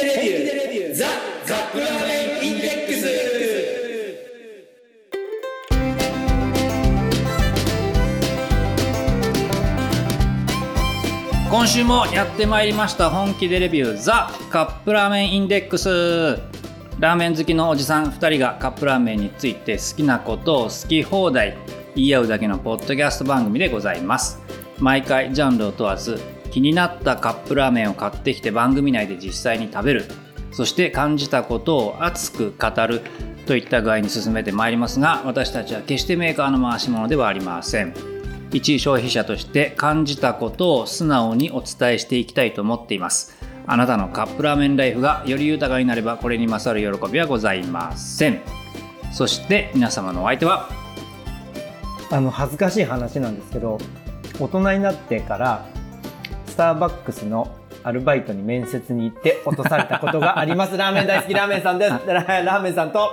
でレビューザ・カップラーメンインデックス今週もやってまいりました本気でレビューザカップラーメンインデックスラーメン好きのおじさん2人がカップラーメンについて好きなことを好き放題言い合うだけのポッドキャスト番組でございます毎回ジャンルを問わず気になったカップラーメンを買ってきて番組内で実際に食べる。そして感じたことを熱く語る。といった具合に進めてまいりますが私たちは決してメーカーの回し物ではありません。一位消費者として感じたことを素直にお伝えしていきたいと思っています。あなたのカップラーメンライフがより豊かになればこれに勝る喜びはございません。そして皆様のお相手は？あの恥ずかしい話なんですけど大人になってからターバックスのアルバイトに面接に行って落とされたことがあります。ラーメン大好きラーメンさんです。ラーメンさんと。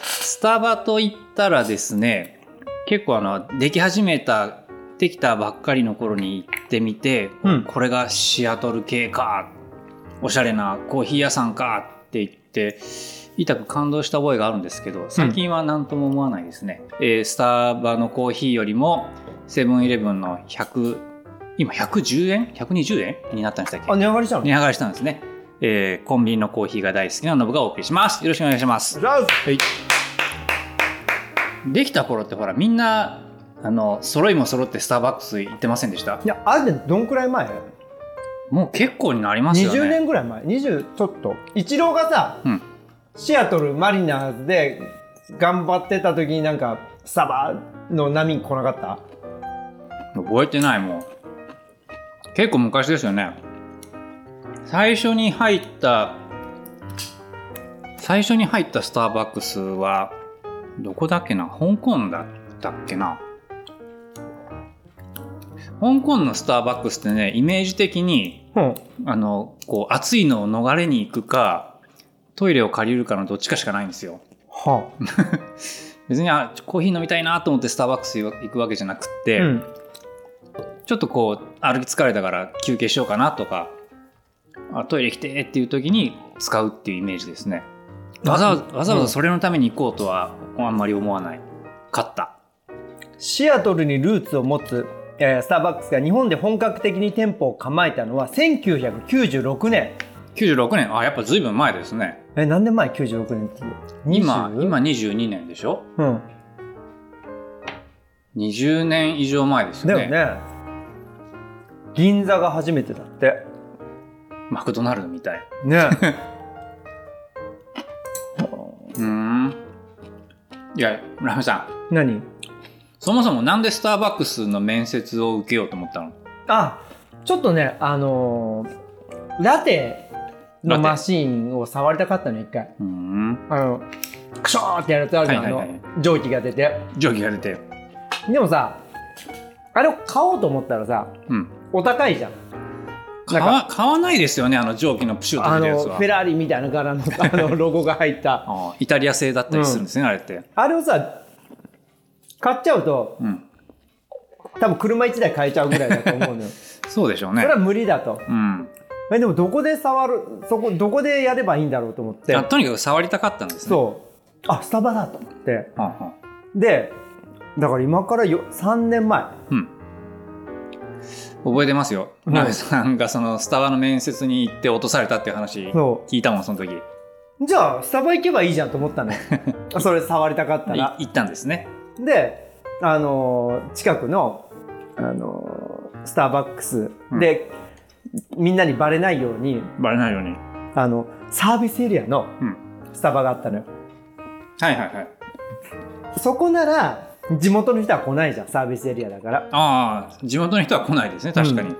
スタバと言ったらですね結構あのでき始めたできたばっかりの頃に行ってみて、うん。これがシアトル系かおしゃれなコーヒー屋さんかって言って痛く感動した覚えがあるんですけど最近は何とも思わないですね、えースタバのコーヒーよりもセブンイレブンの100今110円？120円？になったんでしたっけ？あ値上がりしたの？値上がりしたんですね、えーコンビニのコーヒーが大好きなノブがお送りします。よろしくお願いします。はい。できた頃ってほらみんなあの揃いも揃ってスターバックス行ってませんでした？いやあれどんくらい前？もう結構になりますよね。20年ぐらい前。20ちょっと。イチローがさ、うん。シアトルマリナーズで頑張ってた時になんかスタバの波来なかった？覚えてないもう。結構昔ですよね。最初に入った最初に入ったスターバックスはどこだっけな？香港だったっけな？香港のスターバックスってねイメージ的にうん。あのこう暑いのを逃れに行くかトイレを借りるかのどっちかしかないんですよ。は 別にあコーヒー飲みたいなと思ってスターバックス行くわけじゃなくって、あうんちょっとこう歩き疲れたから休憩しようかなとかあトイレ来てっていう時に使うっていうイメージですね。わざわざわざわざそれのために行こうとはあんまり思わない。買った。シアトルにルーツを持つ、えースターバックスが日本で本格的に店舗を構えたのは1996年。96年。あやっぱ随分前ですね。え何年前？96年って今 20? 今22年でしょ？うん。20年以上前ですよね。だよね銀座が初めてだって。マクドナルドみたい。ね。うーん。いやラメさん。何？そもそもなんでスターバックスの面接を受けようと思ったの？あちょっとねあのーラテのマシーンを触りたかったの一回。うーん。あのクショーってやるとあるじゃん、はいはいはい。あの蒸気が出て。蒸気が出て。でもさあれを買おうと思ったらさうんお高いじゃん。買わ買わないですよねあの蒸気のプシューとあのやつは。フェラーリみたいな柄のあのロゴが入った。あイタリア製だったりするんですね、あれって。あれをさ買っちゃうとうん。多分車1台買えちゃうぐらいだと思うのよ。そうでしょうね。それは無理だと。うん。えでもどこで触るそこどこでやればいいんだろうと思って。あとにかく触りたかったんですね。そう。あスタバだと思って。はあはあ。でだから今からよ3年前。うん覚えてますよ。うん。ラメさんがそのスタバの面接に行って落とされたっていう話そ聞いたもんその時。じゃあスタバ行けばいいじゃんと思ったの。よ それ触りたかったいら行ったんですね。であのー近くの、あのースターバックス。で、みんなにバレないようにバレないように。あのサービスエリアのうん。スタバがあったのよ。はいはいはい。そこなら地元の人は来ないじゃんサービスエリアだから。ああ地元の人は来ないですね確かに、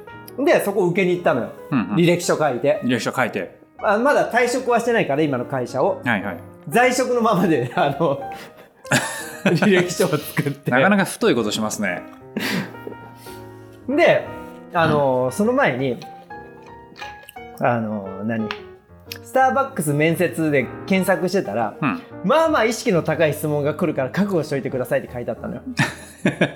でそこ受けに行ったのよ。うんうん。履歴書書いて、履歴書書いて。あまだ退職はしてないから今の会社を。はいはい。在職のままで あの 履歴書を作って。なかなか太いことしますね。であの、その前にあの何？スターバックス面接で検索してたらうん。まあまあ意識の高い質問が来るから覚悟しといてくださいって書いてあったのよ。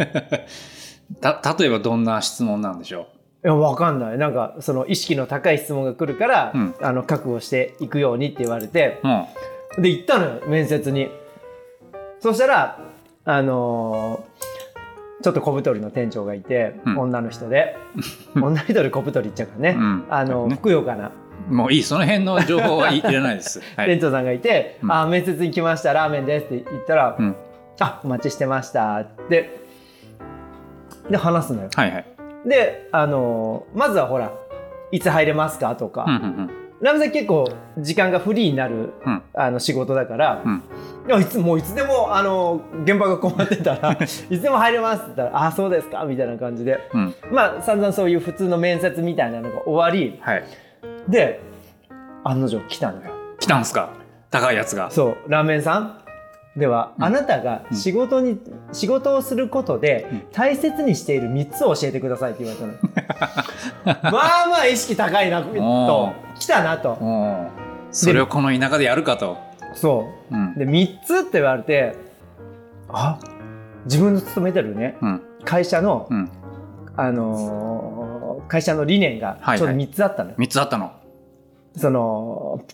た例えばどんな質問なんでしょいやわかんない。なんかその意識の高い質問が来るから、うん。あの覚悟していくようにって言われてうん。で行ったのよ面接に。そしたらあのーちょっと小太りの店長がいて、うん。女の人で。女の人で小太り言っちゃうからね、うん。あの、ね。ふくよかなもういいその辺の情報はいいらないです。はい。店長さんがいて「うんあ面接に来ましたラーメンです」って言ったら「うんあお待ちしてました」ってで話すのよ。はいはい。であのーまずはほら「いつ入れますか?」とか、うんうんラムさん結構時間がフリーになるうんあの仕事だから、うんいつもういつでもあの現場が困ってたら いつでも入れますって言ったら「あそうですか」みたいな感じでうんうん。まあ散々そういう普通の面接みたいなのが終わりはい。で案の定来たのよ。来たんすか？高いやつが。そうラーメンさんでは、うんあなたが仕事に、仕事をすることでうん大切にしている3つを教えてくださいって言われたの まあまあ意識高いなと来たなとそれをこの田舎でやるかと。そううん。で3つって言われてあ自分の勤めてるねうん。会社の、うん。あのー会社の理念がはいはい。ちょうど3つあったのよ、三つあったの。その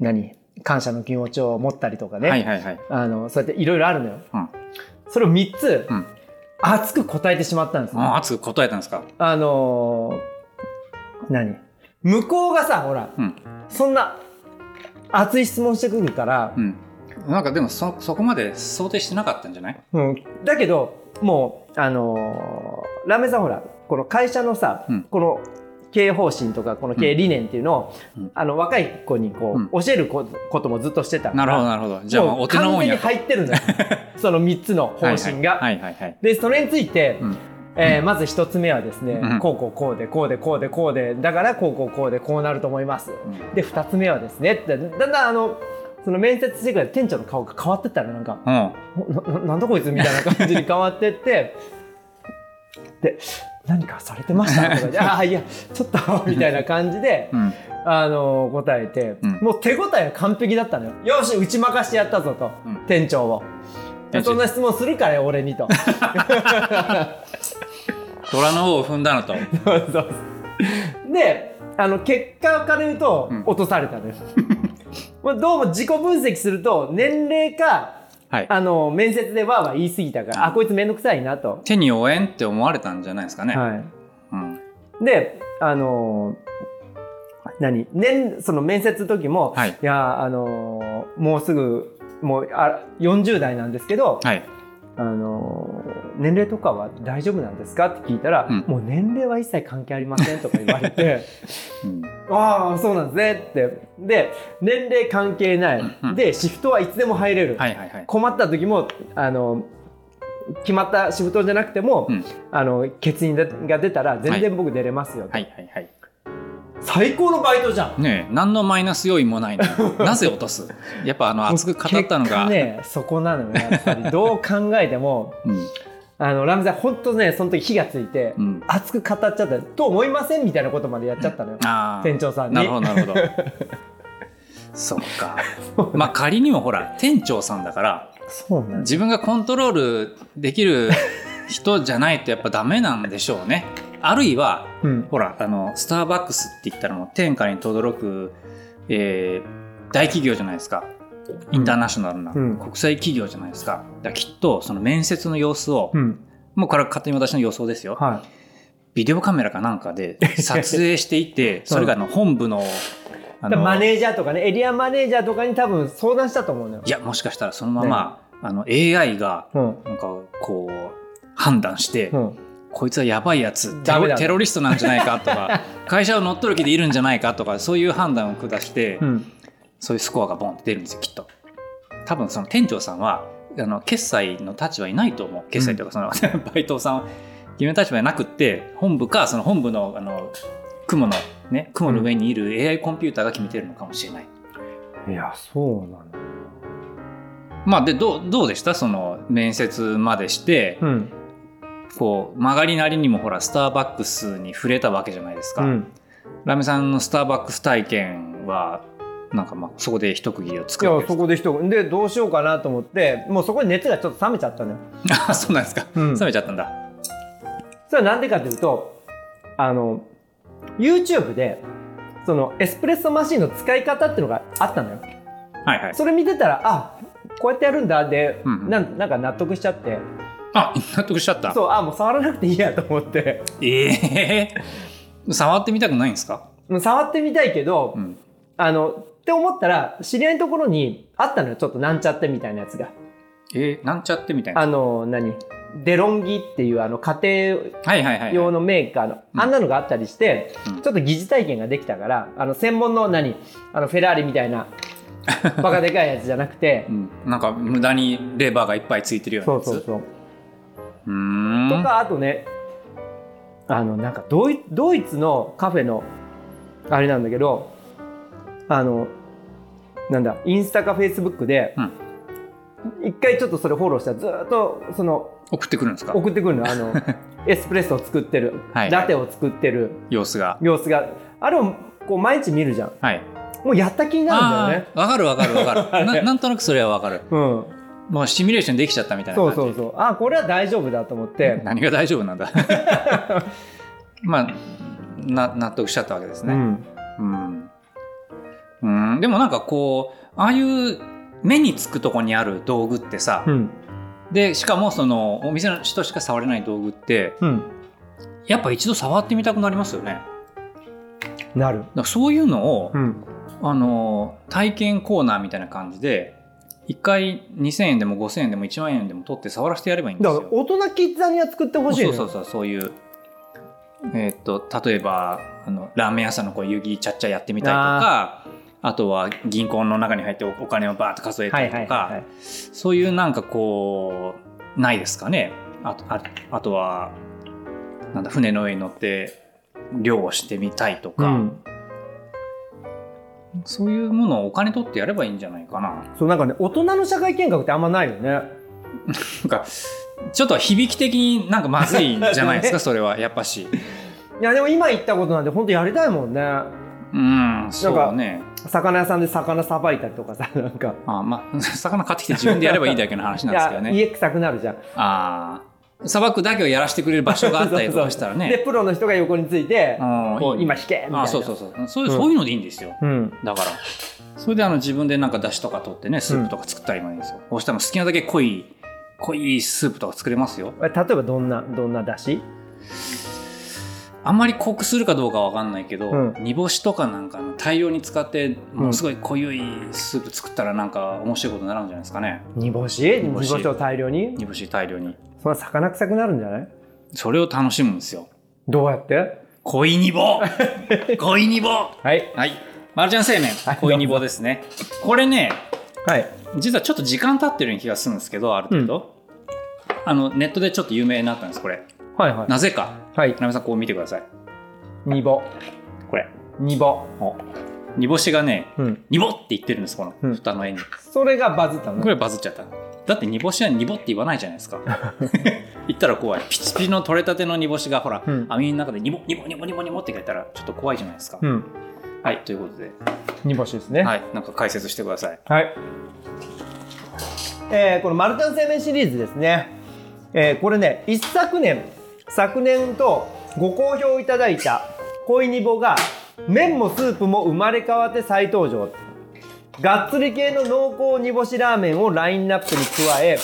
何？感謝の気持ちを持ったりとかね、はいはいはい。あのそうやっていろいろあるのよ。うん。それを3つ、うん。熱く答えてしまったんですよ、あ熱く答えたんですか？あのー何？向こうがさほらうん。そんな熱い質問してくるからう、ん。なんかでもそ、そこまで想定してなかったんじゃない？うん、だけどもうあのーラーメンさんほらこの会社のさ、うんこの経営方針とかこの経営理念っていうのを、うんあの若い子にこう、教えるここともずっとしてたからなるほどなるほど。じゃあもうお手の完全にもんやと。入ってるのよ その3つの方針が。はいはいはいはい。でそれについて、うんえーまず1つ目はですね、うんこうこうこうでこうでこうでこうでだからこうこうこうでこうなると思います。うんで2つ目はですねだんだんあのその面接してくれ店長の顔が変わってったらなんかうん。なんだこいつみたいな感じに変わってってで何かされてましたとか ああいやちょっと みたいな感じで、うん。あの答えて、うん。もう手応えは完璧だったのよ。よし打ち負かしてやったぞと、うん。店長を。そんな質問するからよ俺にと。虎の尾を踏んだのと。そうそう。であの結果から言うと、うん。落とされたのよまあどうも自己分析すると年齢かはい。あの面接でわーわー言い過ぎたから、あこいつ面倒くさいなと、手に負えんって思われたんじゃないですかね。はいうん。であのー何？年その面接の時も、はいやあのーもうすぐもうあ40代なんですけど、はい。あのー年齢とかは大丈夫なんですか？って聞いたら、うん。もう年齢は一切関係ありませんとか言われて うん。ああそうなんですね。って。で年齢関係ない、うんでシフトはいつでも入れる、はいはいはい。困った時もあの決まったシフトじゃなくても、うん。あの欠員が出たら全然僕出れますよと、はいはいはい。最高のバイトじゃんねえ、何のマイナス要因もないのに なぜ落とす？やっぱあの熱く語ったのが。ねそこなのよやっぱり どう考えてもうん。あのラムさん本当ねその時火がついて、うん。熱く語っちゃったと思いませんみたいなことまでやっちゃったのよ、ああ。店長さんになるほどなるほど。そっか。まあ仮にもほら、店長さんだから、そうなん自分がコントロールできる人じゃないとやっぱダメなんでしょうね。あるいは、うん。ほら、あの、スターバックスって言ったらもう天下に轟く、えー大企業じゃないですか。インターナショナルなうん。国際企業じゃないですか。だからきっとその面接の様子を、うん。もうこれは勝手に私の予想ですよ。はビデオカメラかなんかで 撮影していて、それがあの本部の、マネージャーとかねエリアマネージャーとかに多分相談したと思うのよ。いや、もしかしたらそのまま、あの AI がうん。なんかこう判断して、うんこいつはやばいやつテロテロリストなんじゃないかとか 会社を乗っ取る気でいるんじゃないかとかそういう判断を下して、うん。そういうスコアがボンって出るんですよきっと。多分その店長さんはあの決済の立場にないと思う。決済というかその、バイトさんは決める立場になくって本部かその本部のあの雲のね雲の上にいる AI コンピューターが決めてるのかもしれない、いやそうなんだまあでどうどうでした？その面接までして、うんこう曲がりなりにもほらスターバックスに触れたわけじゃないですか、うん。ラメさんのスターバックス体験はなんかまあそこで一区切りをつけですやそこで一でどうしようかなと思ってもうそこに熱がちょっと冷めちゃったのよ。あそうなんですか、うん。冷めちゃったんだ。それはなんでかというとあの YouTube でそのエスプレッソマシンの使い方っていうのがあったのよ。はいはい。それ見てたらあこうやってやるんだ。で、うんうん。なんなんか納得しちゃってあ納得しちゃった。そうあもう触らなくていいやと思って。ええ 触ってみたくないんですか？もう触ってみたいけど、うん。あのって思ったら知り合いのところにあったのよ。ちょっとなんちゃってみたいなやつが。えー、なんちゃってみたいな。あの何？デロンギっていうあの家庭はいはいはい、用のメーカーの、うん。あんなのがあったりして、うん。ちょっと疑似体験ができたからあの専門の何？あのフェラーリみたいなバカでかいやつじゃなくて。うん、なんか無駄にレバーがいっぱいついてるようなやつ。そうそうそうとかあとねあのなんかドイドイツのカフェのあれなんだけどあのなんだインスタかフェイスブックでうん。一回ちょっとそれフォローしたらずーっとその送ってくるんですか？送ってくるのあの エスプレッソを作ってる、はい。ラテを作ってる。様子が。様子が。あれをこう毎日見るじゃん。はい。もうやった気になるんだよね。わかるわかるわかる。ななんとなくそれはわかる。うんもうシミュレーションできちゃったみたいな感じそうそう。そうあこれは大丈夫だと思って。何が大丈夫なんだ。まあな納得しちゃったわけですね。うん。うん、うん、でもなんかこうああいう目につくとこにある道具ってさ、うん。でしかもそのお店の人しか触れない道具ってうん。やっぱ一度触ってみたくなりますよね。なる。らそういうのを、うん。あの体験コーナーみたいな感じで1回2000円でも5000円でも1万円でも取って触らせてやればいいんですよ。だから大人キッザニア作ってほしいのよ。そうそうそうそういうえーっと例えばあのラーメン屋さんのこう湯切ちゃっちゃやってみたりとかあとは銀行の中に入っておお金をバーッと数えたはりとか、そういうなんかこうないですかね。あとああとはなんだ船の上に乗って漁をしてみたいとか、うんそういうものをお金取ってやればいいんじゃないかな。そうなんかね大人の社会見学ってあんまないよねなんかちょっと響き的になんかまずいんじゃないですか？それはやっぱし。いやでも今言ったことなんて本当やりたいもんねうんそうね。魚屋さんで魚さばいたりとかさなんかあまあ 魚買ってきて自分でやればいいだけの話なんですけどね。家臭くなるじゃんああ砂漠だけをやらせてくれる場所があったりとか したらでね。プロの人が横についてこう今引けみたいな。あそうそうそう。そうそういうのでいいんですよ。うん。だから。それであの自分でなんか出汁とか取ってねスープとか作ったりもいいんですよ。こうしたら好きなだけ濃い濃いスープとか作れますよ。え例えばどんなどんな出汁？あんまり濃くするかどうかわかんないけど、うん。煮干しとかなんかの大量に使ってものすごい濃いスープ作ったらなんか面白いことになるんじゃないですかね。煮干し？煮干し。干しを大量に？煮干し大量に。それは魚臭くなるんじゃない？それを楽しむんですよ。どうやって？濃い煮棒 濃い煮棒はいはい。マルちゃん製麺はい、濃い煮棒ですね。これね、はい実はちょっと時間経ってるような気がするんですけど、ある程度。あの、ネットでちょっと有名になったんです、これ。はいはいなぜか。はいなめさん、こう見てください。煮干これ。煮干煮干しがね、うん煮ぼって言ってるんです、このうん蓋の絵に。それがバズったの？これバズっちゃった。だって煮干しは煮ぼって言わないじゃないですか。言ったら怖い。ピチピチの取れたての煮干しがほら、うん網の中で煮ぼ煮ぼ煮ぼ煮ぼ煮ぼって書いたらちょっと怖いじゃないですか。うんはい、ということで、煮干しですねはい、なんか解説してください。はい。えーこのマルタン製麺シリーズですね。えーこれね、一昨年、昨年とご好評いただいた恋煮ぼが、麺もスープも生まれ変わって再登場。がっつり系の濃厚煮干しラーメンをラインナップに加え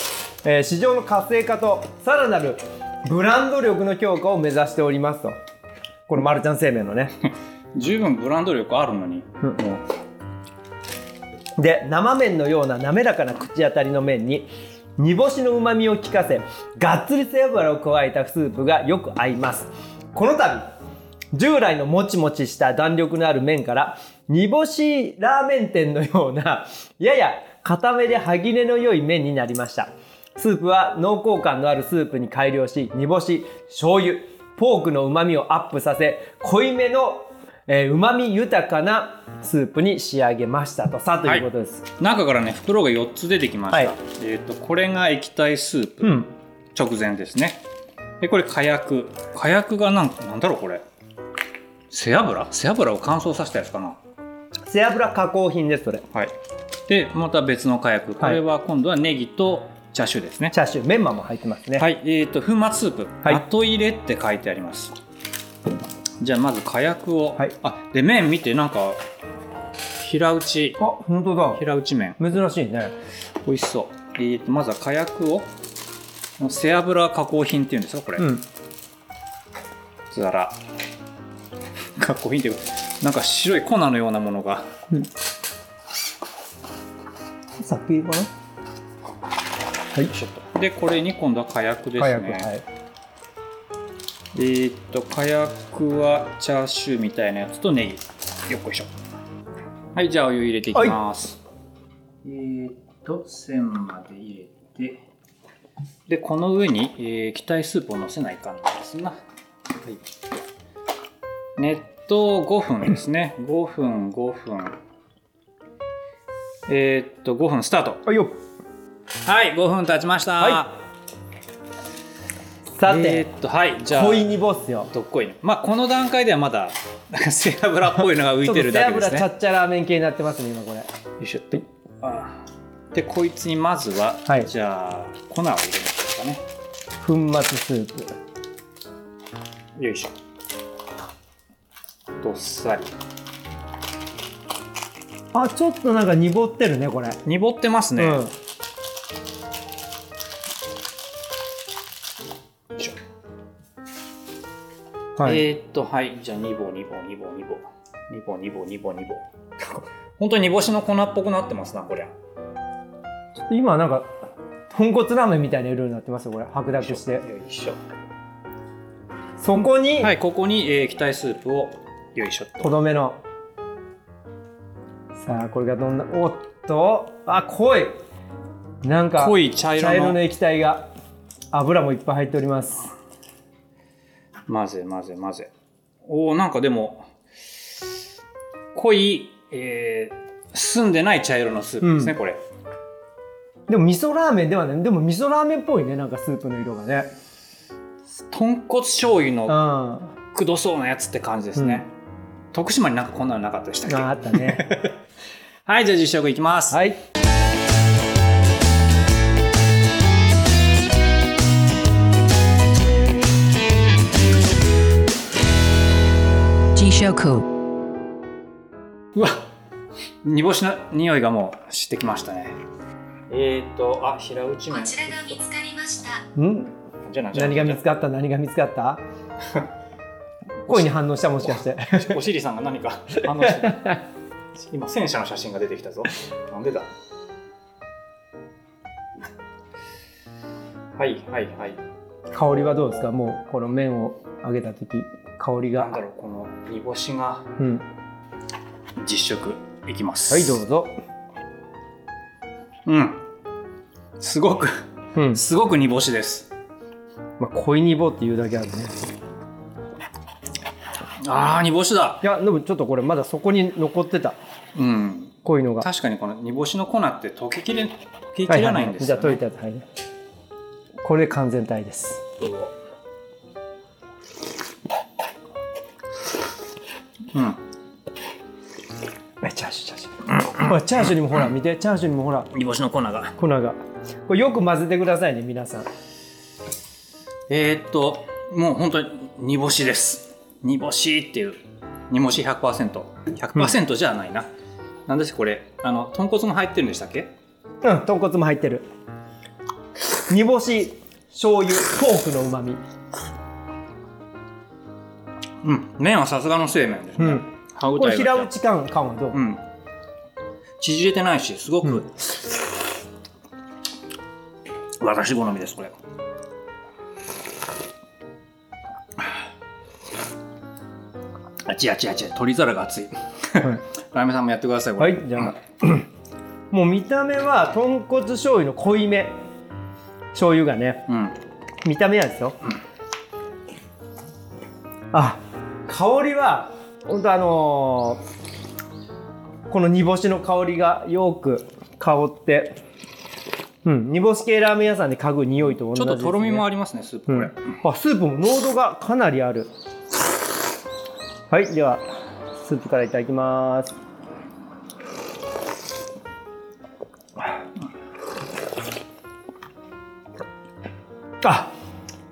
えー市場の活性化とさらなるブランド力の強化を目指しておりますと。このマルちゃん製麺のね。十分ブランド力あるのに、うんもで生麺のような滑らかな口当たりの麺に煮干しのうまみを効かせがっつり背脂を加えたスープがよく合いますこの度従来のもちもちした弾力のある麺から煮干しラーメン店のようなやや固めで歯切れの良い麺になりました。スープは濃厚感のあるスープに改良し煮干し醤油ポークの旨味をアップさせ濃いめのうまみ豊かなスープに仕上げましたと。さということです、う中からね袋が4つ出てきました、はい。えっ、とこれが液体スープ、うん。直前ですね。でこれ火薬。火薬がなんなんだろうこれ。背脂？背脂を乾燥させたやつかな背脂加工品ですそれ。はい。でまた別の火薬。これは今度はネギとチャーシューですね。チャーシュー。メンマも入ってますね。はい、えっ、と粉末スープ、はい。後入れって書いてあります。じゃあまず火薬を、はい。あで麺見てなんか平打ち。あ本当だ。平打ち麺。珍しいね。美味しそう。えー、とまずは火薬を。背脂加工品っていうんですかこれ、うん。ざら 加工品っていうかなんか白い粉のようなものが。さっきかなはい。ちょっとでこれに今度は火薬ですね。はい。えー、っと火薬はチャーシューみたいなやつとネギ。よっこいしょ。はいじゃあお湯入れていきます、えー、っと線まで入れて。でこの上に、えー液体スープをのせないかんなんですな、はい、熱湯5分ですね。5分5分。えー、っと5分スタート。はいよ。はい5分経ちました、はさえて、ー、っとはいじゃあ恋にボスよ。どっこいね。まあこの段階ではまだなんか背脂っぽいのが浮いてるだけですね。ちょっと背脂チャッチャラーメン系になってますね今これ。よいしょ。あでこいつにまずは、はい。じゃあ粉を入れましょうかね。粉末スープ。よいしょどっさりあちょっとなんか濁ってるねこれ濁ってますね、うんはい、えー、っと、はい。じゃあ、2棒、2棒、2棒、2棒。2棒、2棒、2棒、2棒。本当に煮干しの粉っぽくなってますな、これ。ちょっと今、なんか、豚骨ラーメンみたいな色になってますよ、これ。白濁して。よいしょ。そこに、はい、ここに、えー、液体スープをよいしょっと。とどめの。さあこれがどんなおっと。あ濃い。なんか濃い茶色の。茶色の液体が油もいっぱい入っております。混ぜ混ぜ混ぜ。おおなんかでも濃い、えー、澄んでない茶色のスープですね、うん。これ。でも味噌ラーメンではないでも味噌ラーメンっぽいねなんかスープの色がね。豚骨醤油うん。のあくどそうなやつって感じですね、徳島になんかこんなのなかったでしたっけ？あったね。はいじゃあ実食いきます、はい.うわ煮干しの匂いがもうしてきましたね。えーとあ平打ち麺。こちらが見つかりました。ん。じゃあなじゃ？あ何が見つかった？何が見つかった？声に反応したもしかして。おしりさんが何か反応してる。今戦車の写真が出てきたぞ。なんでだ？はいはいはい。香りはどうですか？もうこの麺を揚げた時香りが。なんだろうこの煮干しが。うん。実食いきます。はいどうぞ。うん。すごくうん。すごく煮干しです。まあ恋煮棒っていうだけあるねあー煮干しだ。いやでもちょっとこれまだそこに残ってた。うん。こういうのが。確かにこの煮干しの粉って溶けきれ溶けきらないんですじゃよ、ねあ溶いたはいこれで完全体です。うん。えチャーシューチャーシュー。ほらチャーシューにもほら見て。チャーシューにもほら。煮干しの粉が。粉が。これよく混ぜてくださいね皆さん。えー、っともう本当に煮干しです煮干しっていう煮干し 100%100% じゃないな、なんですこれ。あの豚骨も入ってるんでしたっけ？うん豚骨も入ってる。煮干し醤油ポークのうまみうん。麺はさすがの製麺ですね、うん。歯応これ平えが打ち感感はどう、うん。縮れてないしすごく、うん。私好みですこれあちあちあち鶏皿が熱い。はい。ラーメンさんもやってくださいはい、じゃあ、もう見た目は豚骨醤油の濃いめ。醤油がね。うん。見た目はですよ、あ香りは本当あのーこの煮干しの香りがよく香って。うん煮干し系ラーメン屋さんで嗅ぐ匂いと同じね、ちょっととろみもありますねスープ。これ、うん、あスープも濃度がかなりあるはいではスープからいただきます。あ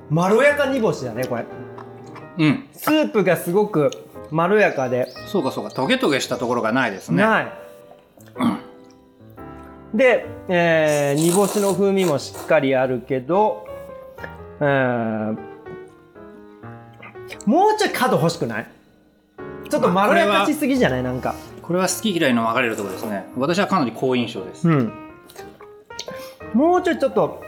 まろやか煮干しだねこれ。うん。ススープがすごくまろやかで。そうかそうかトゲトゲしたところがないですね。ない、で、えー煮干しの風味もしっかりあるけど、えーもうちょい角欲しくない？ちょっとまろやかしすぎじゃない？なんかこれは好き嫌いの分かれるところですね私はかなり好印象ですうんもうちょいちょっと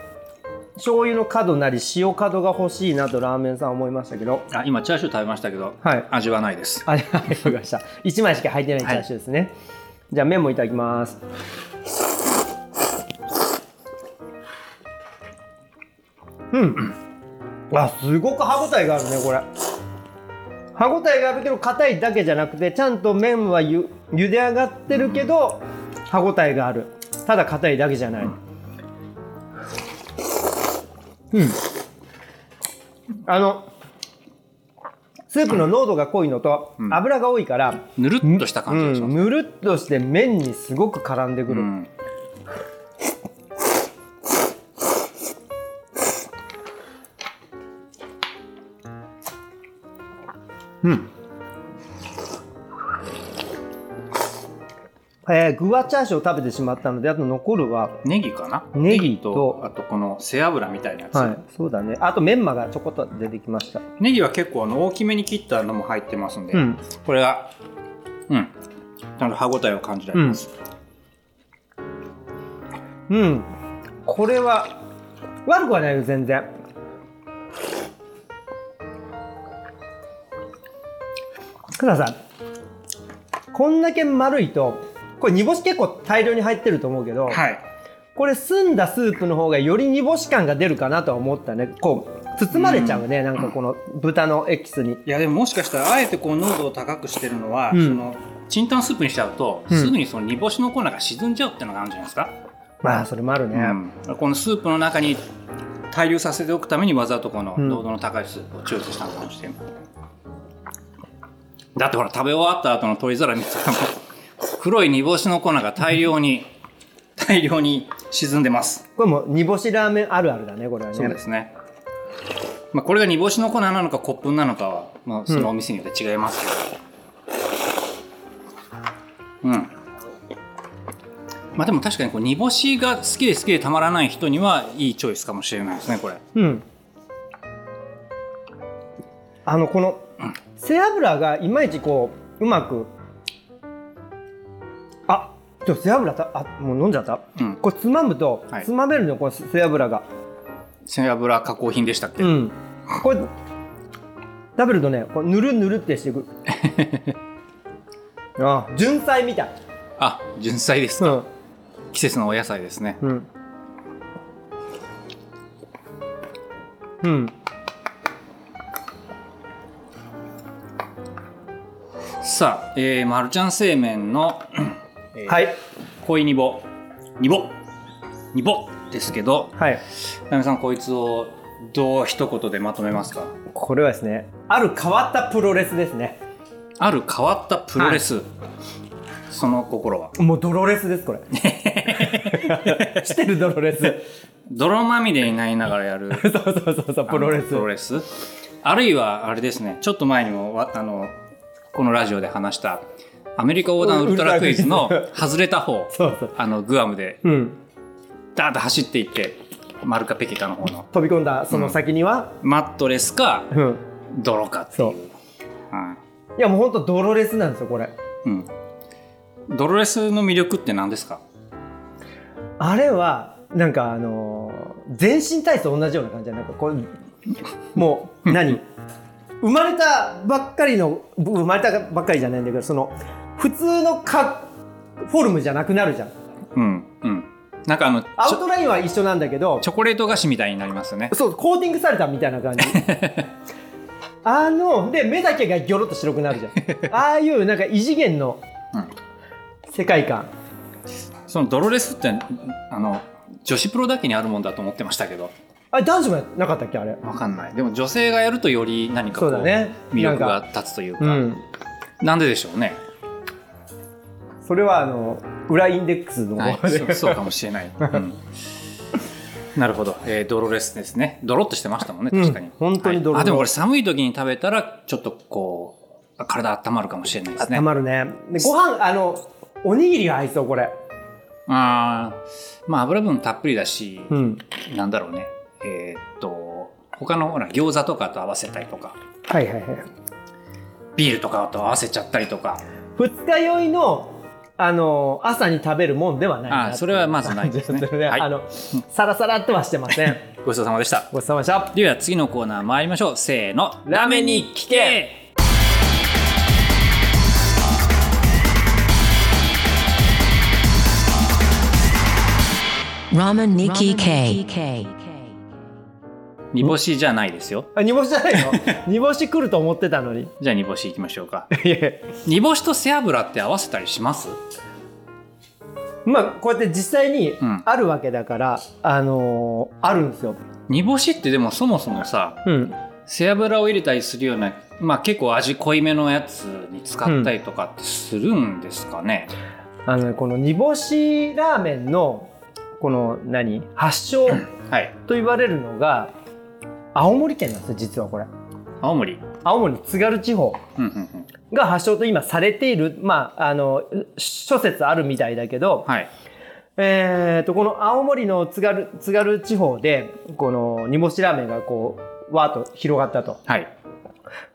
醤油の角なり塩角が欲しいなとラーメンさん思いましたけどあ今チャーシュー食べましたけど、はい味はないです あ、はい、わかりました。1枚しか入ってないチャーシューですね。じゃあ麺もいただきます。うん。あ、すごく歯ごたえがあるね、これ。歯ごたえがあるけど、硬いだけじゃなくて、ちゃんと麺はゆ茹で上がってるけど、歯ごたえがある。ただ硬いだけじゃない。うん。あの、スープの濃度が濃いのと、ん油が多いから、ぬるっとした感じがします、うん、ぬるっとして麺にすごく絡んでくる、うんえー具はチャーシューを食べてしまったのであと残るはネギかな？ネギとあとこの背脂みたいなやつ、はいそうだね。あとメンマがちょこっと出てきました。ネギは結構あの大きめに切ったのも入ってますんで、うん。これがうん。ちゃんと歯ごたえを感じられます、うん。これは悪くはないよ全然くださいこんだけ丸いとこれ煮干し結構大量に入ってると思うけど、はい。これ澄んだスープの方がより煮干し感が出るかなとは思ったね。こう包まれちゃうね、なんかこの豚のエキスに。いやでももしかしたらあえてこう濃度を高くしてるのは、うん。そのチンタンスープにしちゃうと、うん。すぐにその煮干しの粉が沈んじゃうっていうのがあるんじゃないですか、まあそれもあるね、うん。このスープの中に滞留させておくためにわざとこのうん。濃度の高いスープをチョイスしたのかもしれない、だってほら食べ終わった後の取り皿見てたら黒い煮干しの粉が大量に大量に沈んでますこれもう煮干しラーメンあるあるだねこれはねそうですね。まあ、これが煮干しの粉なのか、コップなのかは、まあ、そのお店によって違いますけど。うん。まあ、でも確かにこう煮干しが好きで好きでたまらない人にはいいチョイスかもしれないですね、これ。うんあのこの背脂がいまいちこううまくあちょっと背脂たあもう飲んじゃった？うん。これつまむと、はい。つまめるのこの背脂が。背脂加工品でしたっけ、うん。これ食べるとねこうぬるぬるってしてくる。あ純菜みたい。あ、純菜ですか。うん。季節のお野菜ですね。うん。うんさあ、えー、マルちゃん製麺の、えー。はい。恋煮ぼ、煮ぼ、煮ぼですけど、はい。なみさんこいつをどう一言でまとめますか？これはですねある変わったプロレスですね。ある変わったプロレス、その心は？もうドロレスですこれ。してるドロレス。泥まみれになりながらやる そうそうそうそうプロレス。プロレス？あるいはあれですねちょっと前にもわあのこのラジオで話したアメリカ横断ウルトラクイズの外れた方そうそう。あのグアムでうん。ダーッと走っていってマルカペケカの方の。飛び込んだその先には、マットレスかうん。泥かっていう。い。いやもうほんとドロレスなんですよこれ。うん、ドロレスの魅力って何ですか？あれはなんかあのー全身体操同じような感じでなんかこうもう何？生まれたばっかりの生まれたばっかりじゃないんだけどその普通のかフォルムじゃなくなるじゃん。うんうん。なんかあのアウトラインは一緒なんだけどチョコレート菓子みたいになりますよね。そうコーティングされたみたいな感じ。あので目だけがギョロッと白くなるじゃん。ああいうなんか異次元のうん。世界観、そのドロレスってあの女子プロだけにあるもんだと思ってましたけどあれ男子もなかったっけあれ？わかんない。でも女性がやるとより何かこうそうだね。魅力が立つというか。うん。なんででしょうね、それはあの裏インデックスのはい。方で、そうそうかもしれない、うん。なるほど、えー、ドロレスですね。ドロッとしてましたもんねうん。確かに、本当にドロドロはいあでもこれ寒い時に食べたらちょっとこう体温まるかもしれないですね。温まるね。でご飯あのおにぎりが合いそうこれ。あーまあ油分たっぷりだし、うん。なんだろうねえーっと他のほら餃子とかと合わせたりとか。はいはいはい。ビールとかと合わせちゃったりとか。二日酔いのあの朝に食べるもんではないなあそれはまずないですね。はい。あのサラサラっとはしてません。ごちそうさまでした。ごちそうさまでした。では次のコーナー参りましょう。せーの。ラーメンに聞け。ラーメンニキ K 煮干しじゃないですよ。あ煮干しじゃないの？煮干し来ると思ってたのに。じゃあ煮干しいきましょうか。いや煮干しと背脂って合わせたりします？まあこうやって実際にうん。あるわけだから、あのーあるんですよ。煮干しってでもそもそもさうん。背脂を入れたりするようなまあ結構味濃いめのやつに使ったりとかってするんですかね、あのねこの煮干しラーメンのこの何？発祥はい。と言われるのが青森県なんですよ実はこれ。青森。青森津軽地方が発祥と今されているまああの諸説あるみたいだけど、はい。えー、とこの青森の津軽津軽地方でこの煮干しラーメンがこうわーっと広がったと。はい。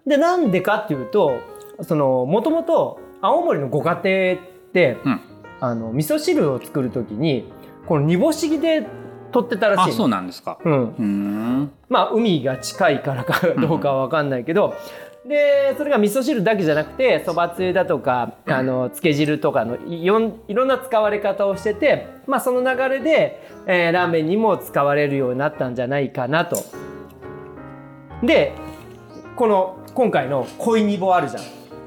でなんでかっていうとそのもともと青森のご家庭って、うん。あの味噌汁を作る時にこの煮干しで取ってたらしいそうなんですか。うん、うーん。まあ海が近いからかどうかは分かんないけど、でそれが味噌汁だけじゃなくてそばつゆだとかあのつけ汁とかのいろんいろんな使われ方をしてて、まあ、その流れで、えーラーメンにも使われるようになったんじゃないかなと。でこの今回の恋煮棒あるじゃん。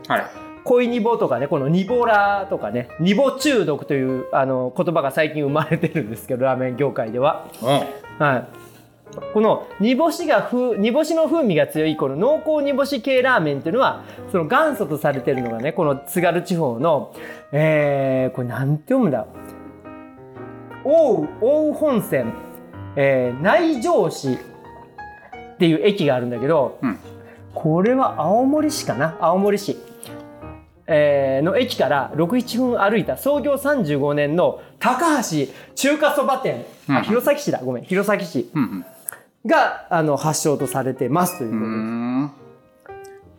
はい恋煮棒とかねこの煮ボラとかね煮棒中毒というあの言葉が最近生まれてるんですけどラーメン業界では。はい、この煮干しが風煮干しの風味が強いこの濃厚煮干し系ラーメンっていうのはその元祖とされてるのがねこの津軽地方の、えー、これなんて読むんだ？大宇大宇本線、えー内城市っていう駅があるんだけど、うん。これは青森市かな？青森市。えーの駅から67分歩いた創業35年の高橋中華そば店、うんあ弘前市だ。ごめん。弘前市うんがあの発祥とされてますということです。ん。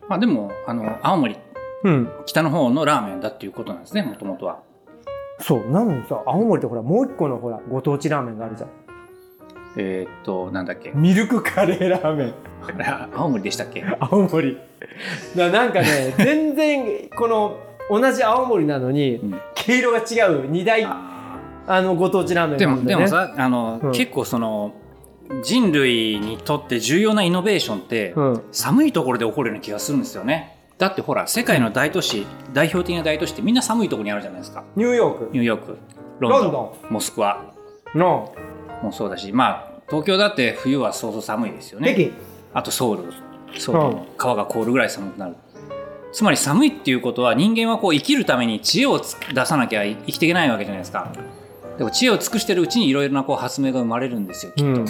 まあでもあの青森うん、北の方のラーメンだっていうことなんですねもともとは。そう。なのにさ青森ってほらもう一個のほらご当地ラーメンがあるじゃんえーっとなんだっけ？ミルクカレーラーメン。あ青森でしたっけ？青森。ななんかね 全然この同じ青森なのにん。毛色が違う二大あのご当地ラーメンね。もでもさあの、うん。結構その人類にとって重要なイノベーションって、うん。寒いところで起こるような気がするんですよね。だってほら世界の大都市、代表的な大都市ってみんな寒いところにあるじゃないですか。ニューヨーク。ニューヨークロンドンモスクワ。のもそうだしまあ東京だって冬はそうそう寒いですよね。駅あとソウル。ソウルの川が凍るぐらい寒くなる、つまり寒いっていうことは人間はこう生きるために知恵をつ出さなきゃ生きていけないわけじゃないですか。でも知恵を尽くしてるうちにいろいろなこう発明が生まれるんですよきっと、うん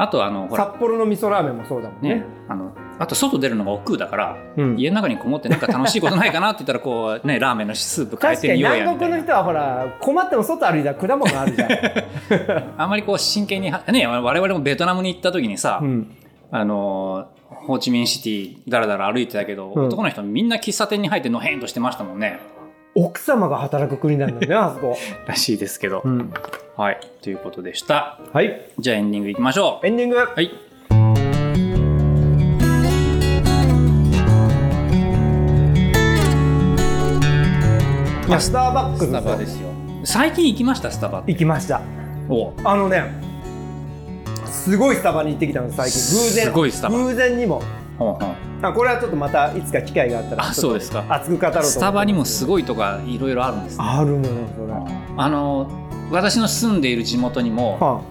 あとあのほら。札幌の味噌ラーメンもそうだもんね。ね。あのあと外出るのが億劫だから、うん。家の中にこもってなんか楽しいことないかなって言ったらこう ねラーメンのスープ変えてみようや南みたいな。国の人はほら困っても外歩いたら果物あるじゃん、あんまりこう真剣にはね我々もベトナムに行った時にさ、うん、あのホーチミンシティだらだら歩いてたけど、うん。男の人みんな喫茶店に入ってのへんとしてましたもんね奥様が働く国なんだよねあそこ、らしいですけど、うん、はい。ということでした。はい。じゃあエンディングいきましょう。エンディング？はい。いやスターバックス。スタバですよ。最近行きましたスタバ。行きました。お。あのねすごいスタバに行ってきたの最近。偶然すごいスタバ。偶然。にも。ほうほうあこれはちょっとまたいつか機会があったらあそうですか。熱く語ろうとスタバにもすごいとかいろいろあるんですね。あるのよそれ。あの私の住んでいる地元にもは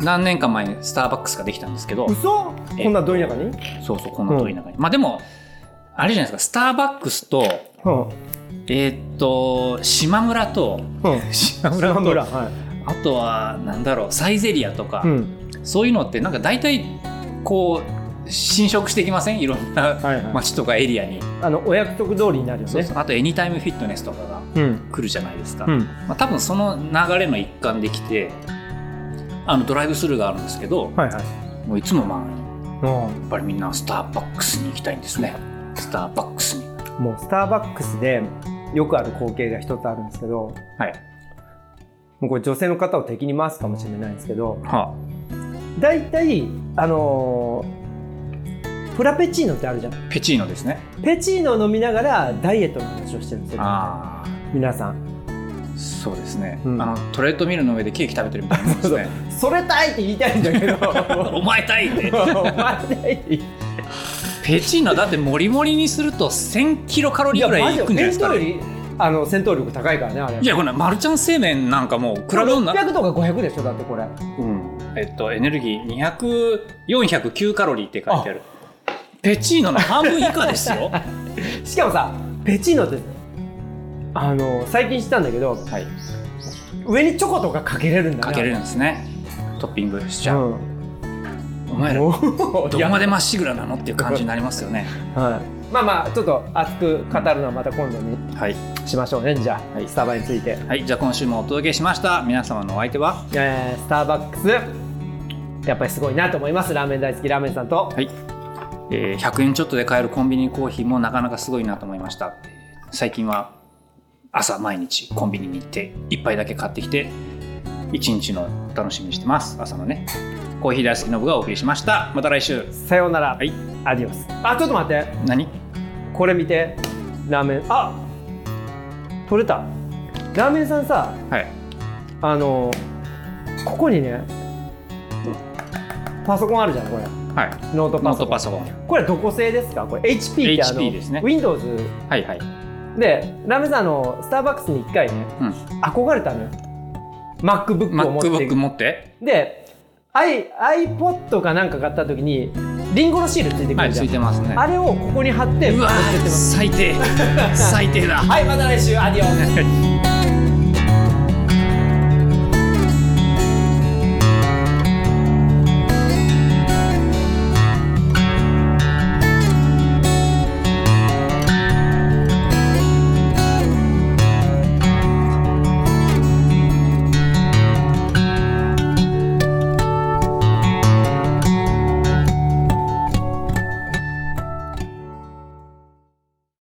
何年か前にスターバックスができたんですけど。あ、嘘？えこんなど田舎に？そうそうこんな遠い中に、まあでもあれじゃないですか。スターバックスとうん。えーっと島村とうん。島村村はい。あとはなんだろうサイゼリアとか、うん。そういうのってなんか大体こう侵食してきません？いろんなはいはい。街とかエリアに、あのお約束通りになるよね。そうそう。あとエニタイムフィットネスとかがうん。来るじゃないですか、うん。まあ、多分その流れの一環できてあのドライブスルーがあるんですけどはいはい。もういつもまあうん。やっぱりみんなスターバックスに行きたいんですね。スターバックスに。もうスターバックスでよくある光景が一つあるんですけどはい。もうこれ女性の方を敵に回すかもしれないんですけどは大体あのーフラペチーノってあるじゃん。あ、ペチーノですね。ペチーノを飲みながらダイエットの話をしてるんですよ。あ皆さん。あそうですね、うん。あのトレッドミルの上でケーキ食べてるみたいなもんですね。それたいって言いたいんだけど。お前たいって。お前たいペチーノだってモリモリにすると1000キロカロリーぐらいいくんじゃないですか、ね、あの戦闘力高いからねあれいやこれマルちゃん製麺なんかもう比べるな600とか500でしょだってこれ。うん。えっとエネルギー200409カロリーって書いてあるペチーノの半分以下ですよ。しかもさペチーノってあの最近知ったんだけどはい。上にチョコとかかけれるんだね。かけれるんですね。トッピングしちゃう、うん。お前らどこまでまっしぐらなのっていう感じになりますよね。はい、まあまあちょっと熱く語るのはまた今度にはい、しましょうね。じゃあ、はい。スタバについて、はい、じゃあ今週もお届けしました。皆様のお相手は？えースターバックス。やっぱりすごいなと思います。ラーメン大好きラーメンさんと。はい、えー100円ちょっとで買えるコンビニコーヒーもなかなかすごいなと思いました。最近は朝毎日コンビニに行って1杯だけ買ってきて一日の楽しみにしてます。朝のねコーヒー大好きの部がお送りしました。また来週。さようなら、はい。アディオス。あちょっと待って。何？これ見て。ラーメン。あ取れた。ラーメンさんさはい。あのここにねパソコンあるじゃんこれはい。ノートパソコン。ソコン。これどこ製ですか？これ HP ってあの HP ですね。Windows はいはい。でラーメンさんあのスターバックスに1回ねうん。憧れたのよ。MacBook を持って。MacBook 持って？で I iPod かなんか買った時にリンゴのシールついてくはいつるじゃん、いてますね。あれをここに貼ってうわ最低。最低だ。はいまた来週。アディオス